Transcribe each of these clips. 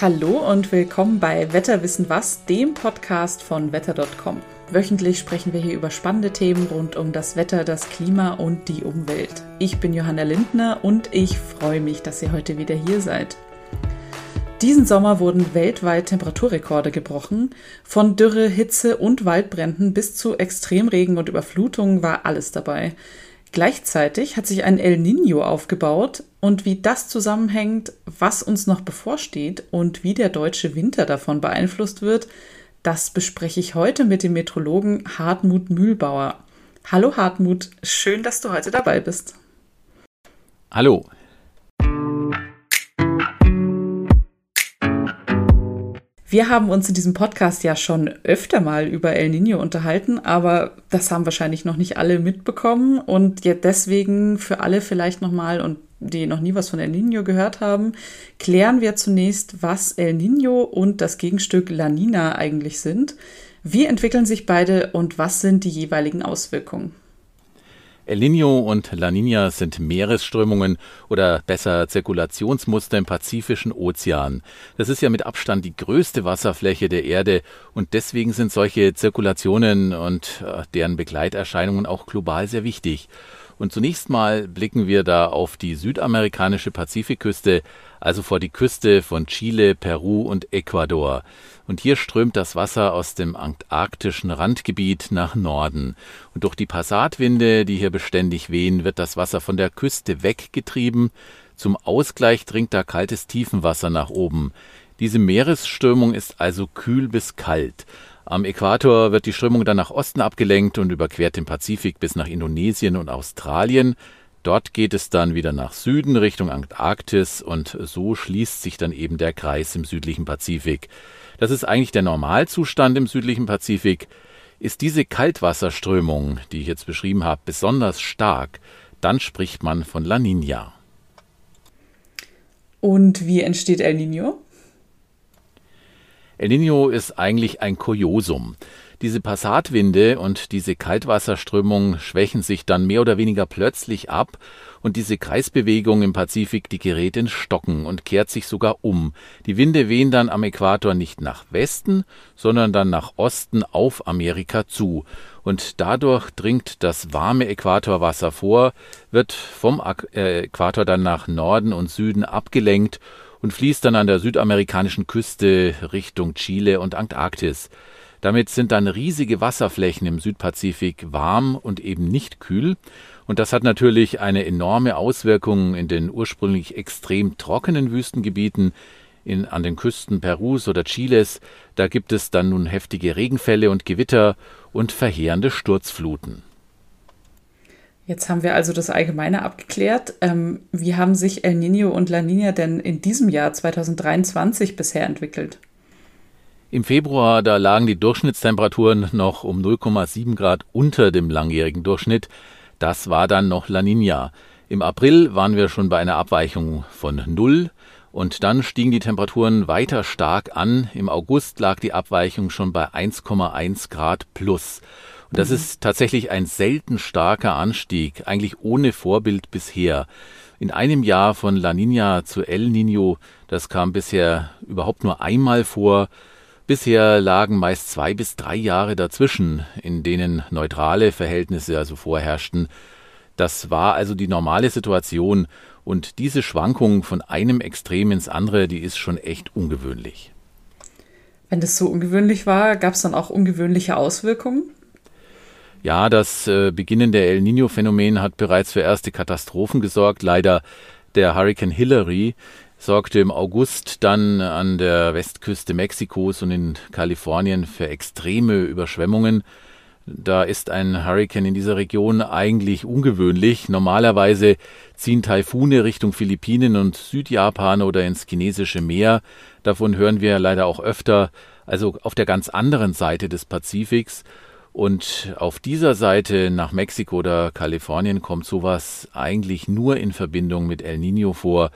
Hallo und willkommen bei Wetterwissen was, dem Podcast von wetter.com. Wöchentlich sprechen wir hier über spannende Themen rund um das Wetter, das Klima und die Umwelt. Ich bin Johanna Lindner und ich freue mich, dass ihr heute wieder hier seid. Diesen Sommer wurden weltweit Temperaturrekorde gebrochen. Von Dürre, Hitze und Waldbränden bis zu Extremregen und Überflutungen war alles dabei. Gleichzeitig hat sich ein El Nino aufgebaut und wie das zusammenhängt, was uns noch bevorsteht und wie der deutsche Winter davon beeinflusst wird, das bespreche ich heute mit dem Metrologen Hartmut Mühlbauer. Hallo Hartmut, schön, dass du heute dabei bist. Hallo, Wir haben uns in diesem Podcast ja schon öfter mal über El Nino unterhalten, aber das haben wahrscheinlich noch nicht alle mitbekommen und jetzt deswegen für alle vielleicht nochmal und die noch nie was von El Nino gehört haben, klären wir zunächst, was El Nino und das Gegenstück La Nina eigentlich sind. Wie entwickeln sich beide und was sind die jeweiligen Auswirkungen? El Niño und La Niña sind Meeresströmungen oder besser Zirkulationsmuster im Pazifischen Ozean. Das ist ja mit Abstand die größte Wasserfläche der Erde und deswegen sind solche Zirkulationen und äh, deren Begleiterscheinungen auch global sehr wichtig. Und zunächst mal blicken wir da auf die südamerikanische Pazifikküste, also vor die Küste von Chile, Peru und Ecuador. Und hier strömt das Wasser aus dem antarktischen Randgebiet nach Norden. Und durch die Passatwinde, die hier beständig wehen, wird das Wasser von der Küste weggetrieben. Zum Ausgleich dringt da kaltes Tiefenwasser nach oben. Diese Meeresströmung ist also kühl bis kalt. Am Äquator wird die Strömung dann nach Osten abgelenkt und überquert den Pazifik bis nach Indonesien und Australien. Dort geht es dann wieder nach Süden Richtung Antarktis und so schließt sich dann eben der Kreis im südlichen Pazifik. Das ist eigentlich der Normalzustand im südlichen Pazifik. Ist diese Kaltwasserströmung, die ich jetzt beschrieben habe, besonders stark, dann spricht man von La Nina. Und wie entsteht El Nino? El Nino ist eigentlich ein Kuriosum. Diese Passatwinde und diese Kaltwasserströmung schwächen sich dann mehr oder weniger plötzlich ab und diese Kreisbewegung im Pazifik, die gerät ins Stocken und kehrt sich sogar um. Die Winde wehen dann am Äquator nicht nach Westen, sondern dann nach Osten auf Amerika zu. Und dadurch dringt das warme Äquatorwasser vor, wird vom äh, Äquator dann nach Norden und Süden abgelenkt und fließt dann an der südamerikanischen Küste Richtung Chile und Antarktis. Damit sind dann riesige Wasserflächen im Südpazifik warm und eben nicht kühl. Und das hat natürlich eine enorme Auswirkung in den ursprünglich extrem trockenen Wüstengebieten in, an den Küsten Perus oder Chiles. Da gibt es dann nun heftige Regenfälle und Gewitter und verheerende Sturzfluten. Jetzt haben wir also das Allgemeine abgeklärt. Ähm, wie haben sich El Nino und La Nina denn in diesem Jahr 2023 bisher entwickelt? Im Februar, da lagen die Durchschnittstemperaturen noch um 0,7 Grad unter dem langjährigen Durchschnitt. Das war dann noch La Nina. Im April waren wir schon bei einer Abweichung von null und dann stiegen die Temperaturen weiter stark an. Im August lag die Abweichung schon bei 1,1 Grad plus. Und das mhm. ist tatsächlich ein selten starker Anstieg, eigentlich ohne Vorbild bisher. In einem Jahr von La Nina zu El Nino, das kam bisher überhaupt nur einmal vor. Bisher lagen meist zwei bis drei Jahre dazwischen, in denen neutrale Verhältnisse also vorherrschten. Das war also die normale Situation und diese Schwankung von einem Extrem ins andere, die ist schon echt ungewöhnlich. Wenn das so ungewöhnlich war, gab es dann auch ungewöhnliche Auswirkungen? Ja, das äh, Beginnen der El Nino-Phänomen hat bereits für erste Katastrophen gesorgt. Leider der Hurricane Hillary sorgte im August dann an der Westküste Mexikos und in Kalifornien für extreme Überschwemmungen. Da ist ein Hurricane in dieser Region eigentlich ungewöhnlich. Normalerweise ziehen Taifune Richtung Philippinen und Südjapan oder ins chinesische Meer. Davon hören wir leider auch öfter, also auf der ganz anderen Seite des Pazifiks. Und auf dieser Seite nach Mexiko oder Kalifornien kommt sowas eigentlich nur in Verbindung mit El Nino vor.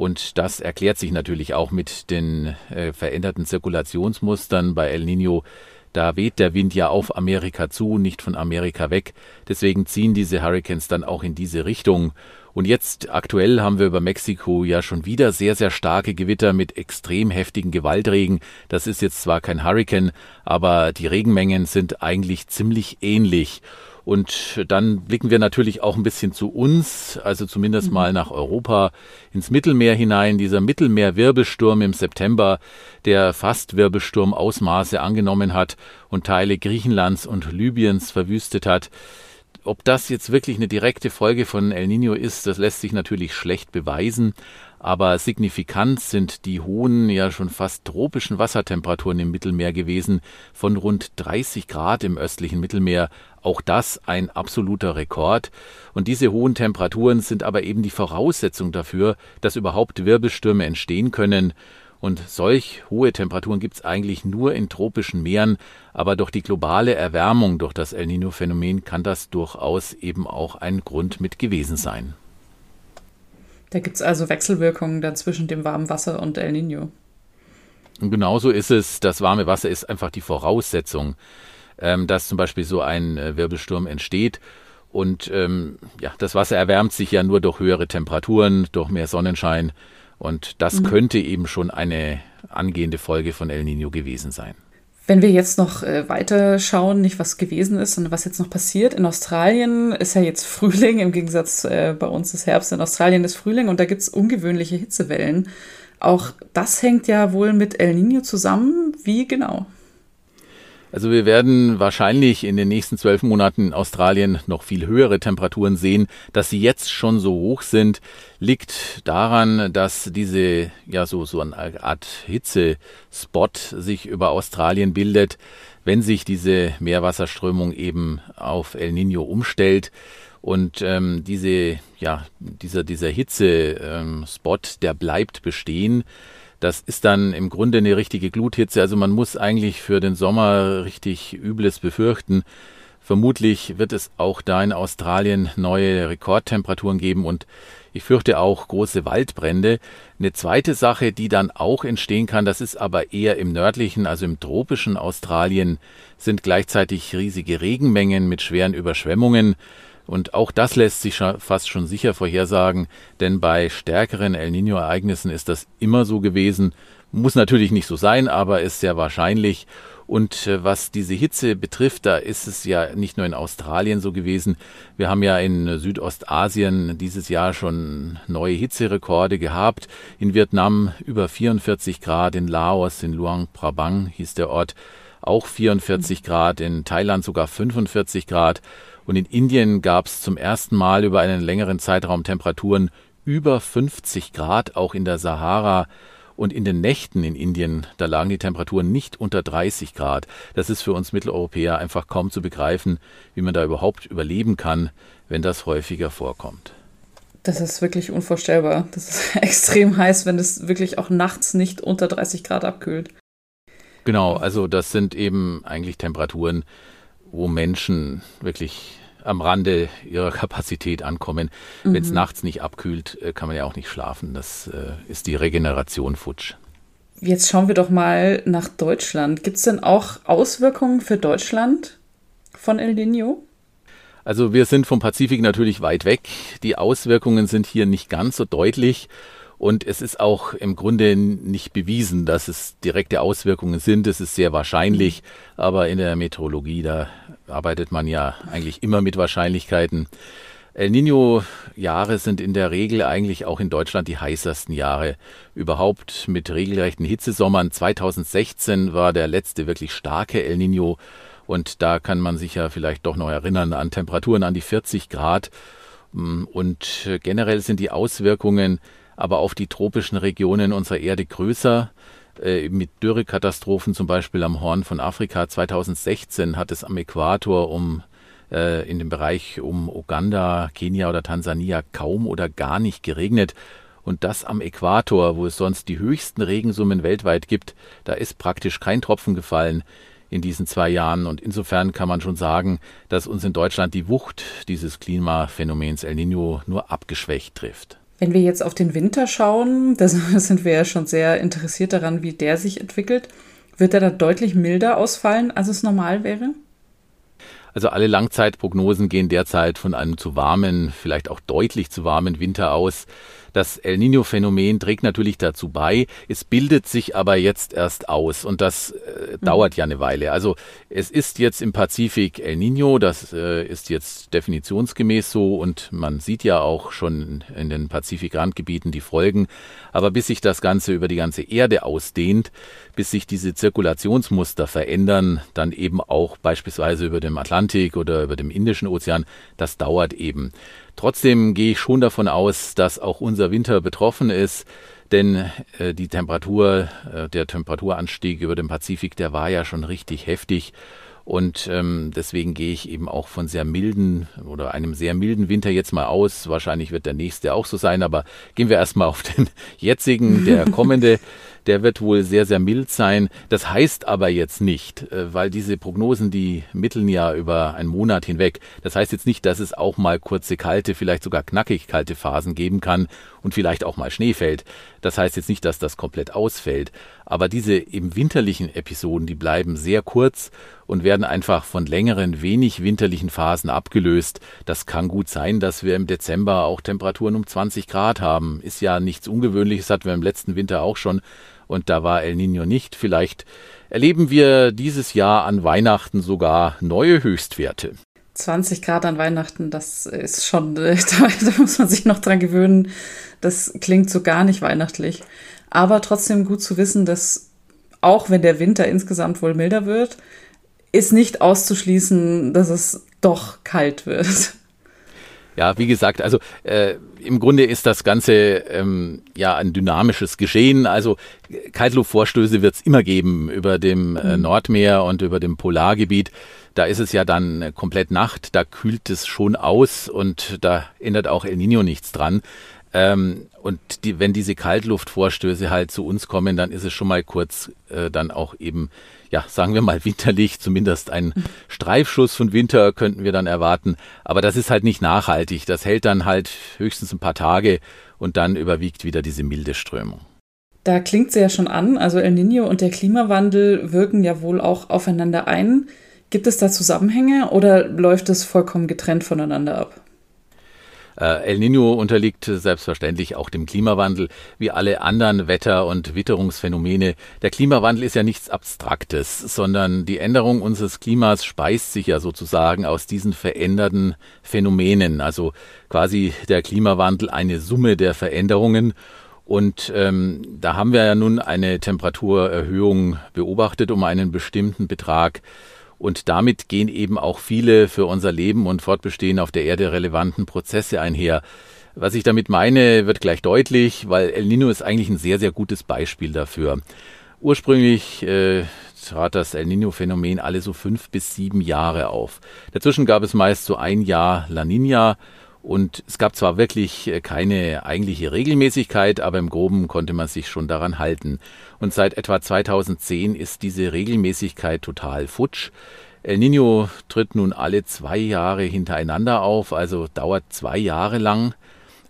Und das erklärt sich natürlich auch mit den äh, veränderten Zirkulationsmustern bei El Nino. Da weht der Wind ja auf Amerika zu, nicht von Amerika weg. Deswegen ziehen diese Hurricanes dann auch in diese Richtung. Und jetzt aktuell haben wir über Mexiko ja schon wieder sehr, sehr starke Gewitter mit extrem heftigen Gewaltregen. Das ist jetzt zwar kein Hurricane, aber die Regenmengen sind eigentlich ziemlich ähnlich. Und dann blicken wir natürlich auch ein bisschen zu uns, also zumindest mhm. mal nach Europa, ins Mittelmeer hinein. Dieser Mittelmeerwirbelsturm im September, der fast Wirbelsturmausmaße angenommen hat und Teile Griechenlands und Libyens verwüstet hat. Ob das jetzt wirklich eine direkte Folge von El Nino ist, das lässt sich natürlich schlecht beweisen. Aber signifikant sind die hohen, ja schon fast tropischen Wassertemperaturen im Mittelmeer gewesen, von rund 30 Grad im östlichen Mittelmeer. Auch das ein absoluter Rekord. Und diese hohen Temperaturen sind aber eben die Voraussetzung dafür, dass überhaupt Wirbelstürme entstehen können. Und solch hohe Temperaturen gibt es eigentlich nur in tropischen Meeren, aber durch die globale Erwärmung durch das El Nino-Phänomen kann das durchaus eben auch ein Grund mit gewesen sein. Da gibt es also Wechselwirkungen dann zwischen dem warmen Wasser und El Nino. Und genauso ist es, das warme Wasser ist einfach die Voraussetzung, ähm, dass zum Beispiel so ein äh, Wirbelsturm entsteht. Und ähm, ja, das Wasser erwärmt sich ja nur durch höhere Temperaturen, durch mehr Sonnenschein. Und das mhm. könnte eben schon eine angehende Folge von El Nino gewesen sein. Wenn wir jetzt noch äh, weiter schauen, nicht was gewesen ist, sondern was jetzt noch passiert. In Australien ist ja jetzt Frühling, im Gegensatz äh, bei uns ist Herbst. In Australien ist Frühling und da gibt es ungewöhnliche Hitzewellen. Auch das hängt ja wohl mit El Nino zusammen. Wie genau? Also wir werden wahrscheinlich in den nächsten zwölf Monaten in Australien noch viel höhere Temperaturen sehen. Dass sie jetzt schon so hoch sind, liegt daran, dass diese, ja, so, so eine Art Hitzespot sich über Australien bildet, wenn sich diese Meerwasserströmung eben auf El Nino umstellt. Und ähm, diese, ja, dieser, dieser Hitzespot, der bleibt bestehen. Das ist dann im Grunde eine richtige Gluthitze. Also man muss eigentlich für den Sommer richtig Übles befürchten. Vermutlich wird es auch da in Australien neue Rekordtemperaturen geben und ich fürchte auch große Waldbrände. Eine zweite Sache, die dann auch entstehen kann, das ist aber eher im nördlichen, also im tropischen Australien, sind gleichzeitig riesige Regenmengen mit schweren Überschwemmungen. Und auch das lässt sich fast schon sicher vorhersagen, denn bei stärkeren El Nino-Ereignissen ist das immer so gewesen. Muss natürlich nicht so sein, aber ist sehr wahrscheinlich. Und äh, was diese Hitze betrifft, da ist es ja nicht nur in Australien so gewesen. Wir haben ja in Südostasien dieses Jahr schon neue Hitzerekorde gehabt. In Vietnam über 44 Grad, in Laos, in Luang Prabang hieß der Ort, auch 44 Grad, in Thailand sogar 45 Grad. Und in Indien gab es zum ersten Mal über einen längeren Zeitraum Temperaturen über 50 Grad, auch in der Sahara. Und in den Nächten in Indien, da lagen die Temperaturen nicht unter 30 Grad. Das ist für uns Mitteleuropäer einfach kaum zu begreifen, wie man da überhaupt überleben kann, wenn das häufiger vorkommt. Das ist wirklich unvorstellbar. Das ist extrem heiß, wenn es wirklich auch nachts nicht unter 30 Grad abkühlt. Genau, also das sind eben eigentlich Temperaturen, wo Menschen wirklich am Rande ihrer Kapazität ankommen. Mhm. Wenn es nachts nicht abkühlt, äh, kann man ja auch nicht schlafen. Das äh, ist die Regeneration futsch. Jetzt schauen wir doch mal nach Deutschland. Gibt es denn auch Auswirkungen für Deutschland von El Nino? Also wir sind vom Pazifik natürlich weit weg. Die Auswirkungen sind hier nicht ganz so deutlich. Und es ist auch im Grunde nicht bewiesen, dass es direkte Auswirkungen sind. Es ist sehr wahrscheinlich, aber in der Meteorologie, da arbeitet man ja eigentlich immer mit Wahrscheinlichkeiten. El Nino-Jahre sind in der Regel eigentlich auch in Deutschland die heißesten Jahre überhaupt mit regelrechten Hitzesommern. 2016 war der letzte wirklich starke El Nino und da kann man sich ja vielleicht doch noch erinnern an Temperaturen an die 40 Grad. Und generell sind die Auswirkungen aber auf die tropischen Regionen unserer Erde größer. Äh, mit Dürrekatastrophen zum Beispiel am Horn von Afrika 2016 hat es am Äquator um äh, in dem Bereich um Uganda, Kenia oder Tansania kaum oder gar nicht geregnet. Und das am Äquator, wo es sonst die höchsten Regensummen weltweit gibt, da ist praktisch kein Tropfen gefallen in diesen zwei Jahren. Und insofern kann man schon sagen, dass uns in Deutschland die Wucht dieses Klimaphänomens El Nino nur abgeschwächt trifft. Wenn wir jetzt auf den Winter schauen, da sind wir ja schon sehr interessiert daran, wie der sich entwickelt. Wird er da deutlich milder ausfallen, als es normal wäre? Also alle Langzeitprognosen gehen derzeit von einem zu warmen, vielleicht auch deutlich zu warmen Winter aus. Das El Nino-Phänomen trägt natürlich dazu bei. Es bildet sich aber jetzt erst aus und das äh, mhm. dauert ja eine Weile. Also es ist jetzt im Pazifik El Nino, das äh, ist jetzt definitionsgemäß so und man sieht ja auch schon in den Pazifikrandgebieten die Folgen. Aber bis sich das Ganze über die ganze Erde ausdehnt, bis sich diese Zirkulationsmuster verändern, dann eben auch beispielsweise über dem Atlantik oder über dem Indischen Ozean, das dauert eben. Trotzdem gehe ich schon davon aus, dass auch unser Winter betroffen ist, denn äh, die Temperatur, äh, der Temperaturanstieg über dem Pazifik, der war ja schon richtig heftig. Und ähm, deswegen gehe ich eben auch von sehr milden oder einem sehr milden Winter jetzt mal aus. Wahrscheinlich wird der nächste auch so sein, aber gehen wir erstmal auf den jetzigen, der kommende der wird wohl sehr, sehr mild sein. Das heißt aber jetzt nicht, äh, weil diese Prognosen, die mitteln ja über einen Monat hinweg. Das heißt jetzt nicht, dass es auch mal kurze, kalte, vielleicht sogar knackig kalte Phasen geben kann und vielleicht auch mal Schnee fällt. Das heißt jetzt nicht, dass das komplett ausfällt. Aber diese eben winterlichen Episoden, die bleiben sehr kurz und werden einfach von längeren, wenig winterlichen Phasen abgelöst. Das kann gut sein, dass wir im Dezember auch Temperaturen um 20 Grad haben. Ist ja nichts Ungewöhnliches, hatten wir im letzten Winter auch schon. Und da war El Nino nicht. Vielleicht erleben wir dieses Jahr an Weihnachten sogar neue Höchstwerte. 20 Grad an Weihnachten, das ist schon, da, muss man sich noch dran gewöhnen. Das klingt so gar nicht weihnachtlich. Aber trotzdem gut zu wissen, dass auch wenn der Winter insgesamt wohl milder wird, ist nicht auszuschließen, dass es doch kalt wird. Ja, wie gesagt, also äh, im Grunde ist das Ganze ähm, ja ein dynamisches Geschehen. Also Kaltluftvorstöße wird es immer geben über dem äh, mhm. Nordmeer und über dem Polargebiet. Da ist es ja dann komplett Nacht, da kühlt es schon aus und da ändert auch El Nino nichts dran. Ähm, und die, wenn diese Kaltluftvorstöße halt zu uns kommen, dann ist es schon mal kurz äh, dann auch eben, ja, sagen wir mal winterlich, zumindest ein Streifschuss von Winter könnten wir dann erwarten. Aber das ist halt nicht nachhaltig. Das hält dann halt höchstens ein paar Tage und dann überwiegt wieder diese milde Strömung. Da klingt sie ja schon an. Also El Nino und der Klimawandel wirken ja wohl auch aufeinander ein. Gibt es da Zusammenhänge oder läuft es vollkommen getrennt voneinander ab? Äh, El Nino unterliegt selbstverständlich auch dem Klimawandel, wie alle anderen Wetter- und Witterungsphänomene. Der Klimawandel ist ja nichts Abstraktes, sondern die Änderung unseres Klimas speist sich ja sozusagen aus diesen veränderten Phänomenen. Also quasi der Klimawandel eine Summe der Veränderungen. Und ähm, da haben wir ja nun eine Temperaturerhöhung beobachtet um einen bestimmten Betrag. Und damit gehen eben auch viele für unser Leben und Fortbestehen auf der Erde relevanten Prozesse einher. Was ich damit meine, wird gleich deutlich, weil El Nino ist eigentlich ein sehr, sehr gutes Beispiel dafür. Ursprünglich äh, trat das El Nino-Phänomen alle so fünf bis sieben Jahre auf. Dazwischen gab es meist so ein Jahr La Nina und es gab zwar wirklich äh, keine eigentliche Regelmäßigkeit, aber im groben konnte man sich schon daran halten. Und seit etwa 2010 ist diese Regelmäßigkeit total futsch. El Nino tritt nun alle zwei Jahre hintereinander auf, also dauert zwei Jahre lang.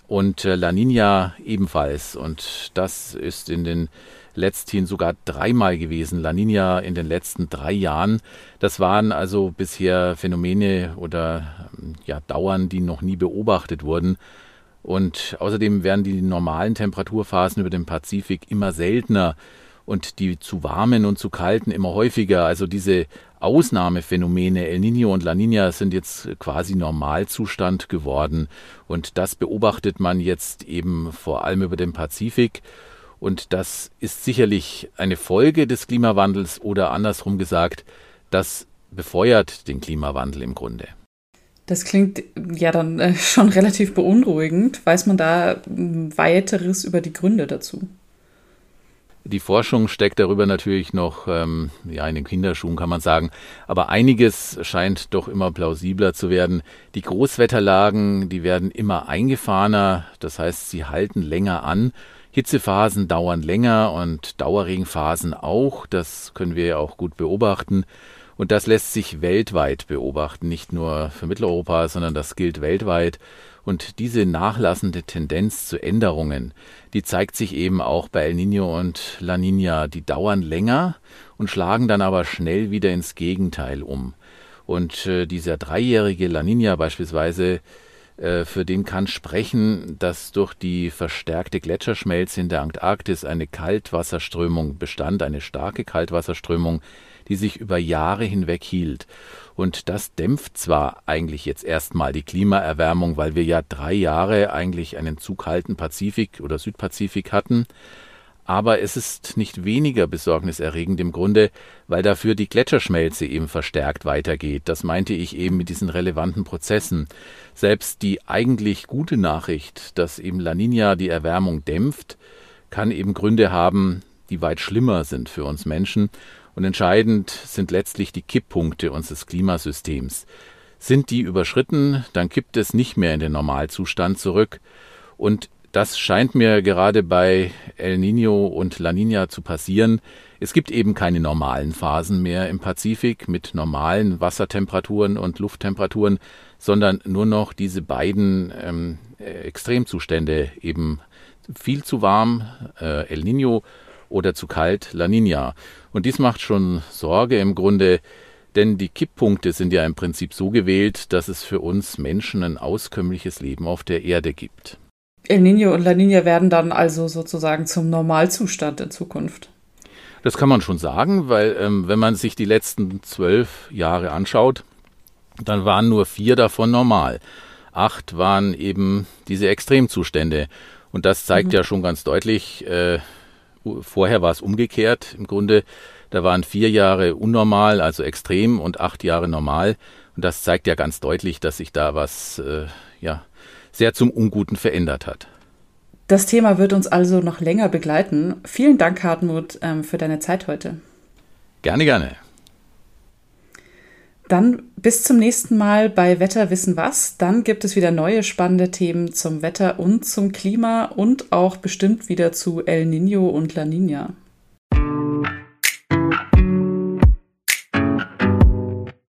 Und äh, La Nina ebenfalls. Und das ist in den letzthin sogar dreimal gewesen. La Nina in den letzten drei Jahren. Das waren also bisher Phänomene oder ja, Dauern, die noch nie beobachtet wurden. Und außerdem werden die normalen Temperaturphasen über den Pazifik immer seltener und die zu warmen und zu kalten immer häufiger. Also diese Ausnahmephänomene El Nino und La Nina sind jetzt quasi Normalzustand geworden. Und das beobachtet man jetzt eben vor allem über den Pazifik. Und das ist sicherlich eine Folge des Klimawandels oder andersrum gesagt, das befeuert den Klimawandel im Grunde. Das klingt ja dann äh, schon relativ beunruhigend. Weiß man da weiteres über die Gründe dazu? Die Forschung steckt darüber natürlich noch ähm, ja, in den Kinderschuhen, kann man sagen. Aber einiges scheint doch immer plausibler zu werden. Die Großwetterlagen, die werden immer eingefahrener, das heißt, sie halten länger an Hitzephasen dauern länger und Dauerregenphasen auch. Das können wir ja auch gut beobachten. Und das lässt sich weltweit beobachten, nicht nur für Mitteleuropa, sondern das gilt weltweit. Und diese nachlassende Tendenz zu Änderungen, die zeigt sich eben auch bei El Nino und La Nina. Die dauern länger und schlagen dann aber schnell wieder ins Gegenteil um. Und äh, dieser dreijährige La Nina beispielsweise, für den kann sprechen, dass durch die verstärkte Gletscherschmelze in der Antarktis eine Kaltwasserströmung bestand, eine starke Kaltwasserströmung, die sich über Jahre hinweg hielt. Und das dämpft zwar eigentlich jetzt erstmal die Klimaerwärmung, weil wir ja drei Jahre eigentlich einen zu kalten Pazifik oder Südpazifik hatten, aber es ist nicht weniger besorgniserregend im Grunde, weil dafür die Gletscherschmelze eben verstärkt weitergeht. Das meinte ich eben mit diesen relevanten Prozessen. Selbst die eigentlich gute Nachricht, dass eben La Nina die Erwärmung dämpft, kann eben Gründe haben, die weit schlimmer sind für uns Menschen. Und entscheidend sind letztlich die Kipppunkte unseres Klimasystems. Sind die überschritten, dann kippt es nicht mehr in den Normalzustand zurück. Und das scheint mir gerade bei El Nino und La Nina zu passieren. Es gibt eben keine normalen Phasen mehr im Pazifik mit normalen Wassertemperaturen und Lufttemperaturen, sondern nur noch diese beiden ähm, Extremzustände, eben viel zu warm, äh, El Nino, oder zu kalt, La Nina. Und dies macht schon Sorge im Grunde, denn die Kipppunkte sind ja im Prinzip so gewählt, dass es für uns Menschen ein auskömmliches Leben auf der Erde gibt. El Nino und La Nina werden dann also sozusagen zum Normalzustand in Zukunft. Das kann man schon sagen, weil ähm, wenn man sich die letzten zwölf Jahre anschaut, dann waren nur vier davon normal. Acht waren eben diese Extremzustände. Und das zeigt mhm. ja schon ganz deutlich, äh, vorher war es umgekehrt. Im Grunde, da waren vier Jahre unnormal, also extrem, und acht Jahre normal. Und das zeigt ja ganz deutlich, dass sich da was äh, ja, sehr zum Unguten verändert hat. Das Thema wird uns also noch länger begleiten. Vielen Dank, Hartmut, ähm, für deine Zeit heute. Gerne, gerne. Dann bis zum nächsten Mal bei Wetter wissen was. Dann gibt es wieder neue spannende Themen zum Wetter und zum Klima und auch bestimmt wieder zu El Nino und La Nina.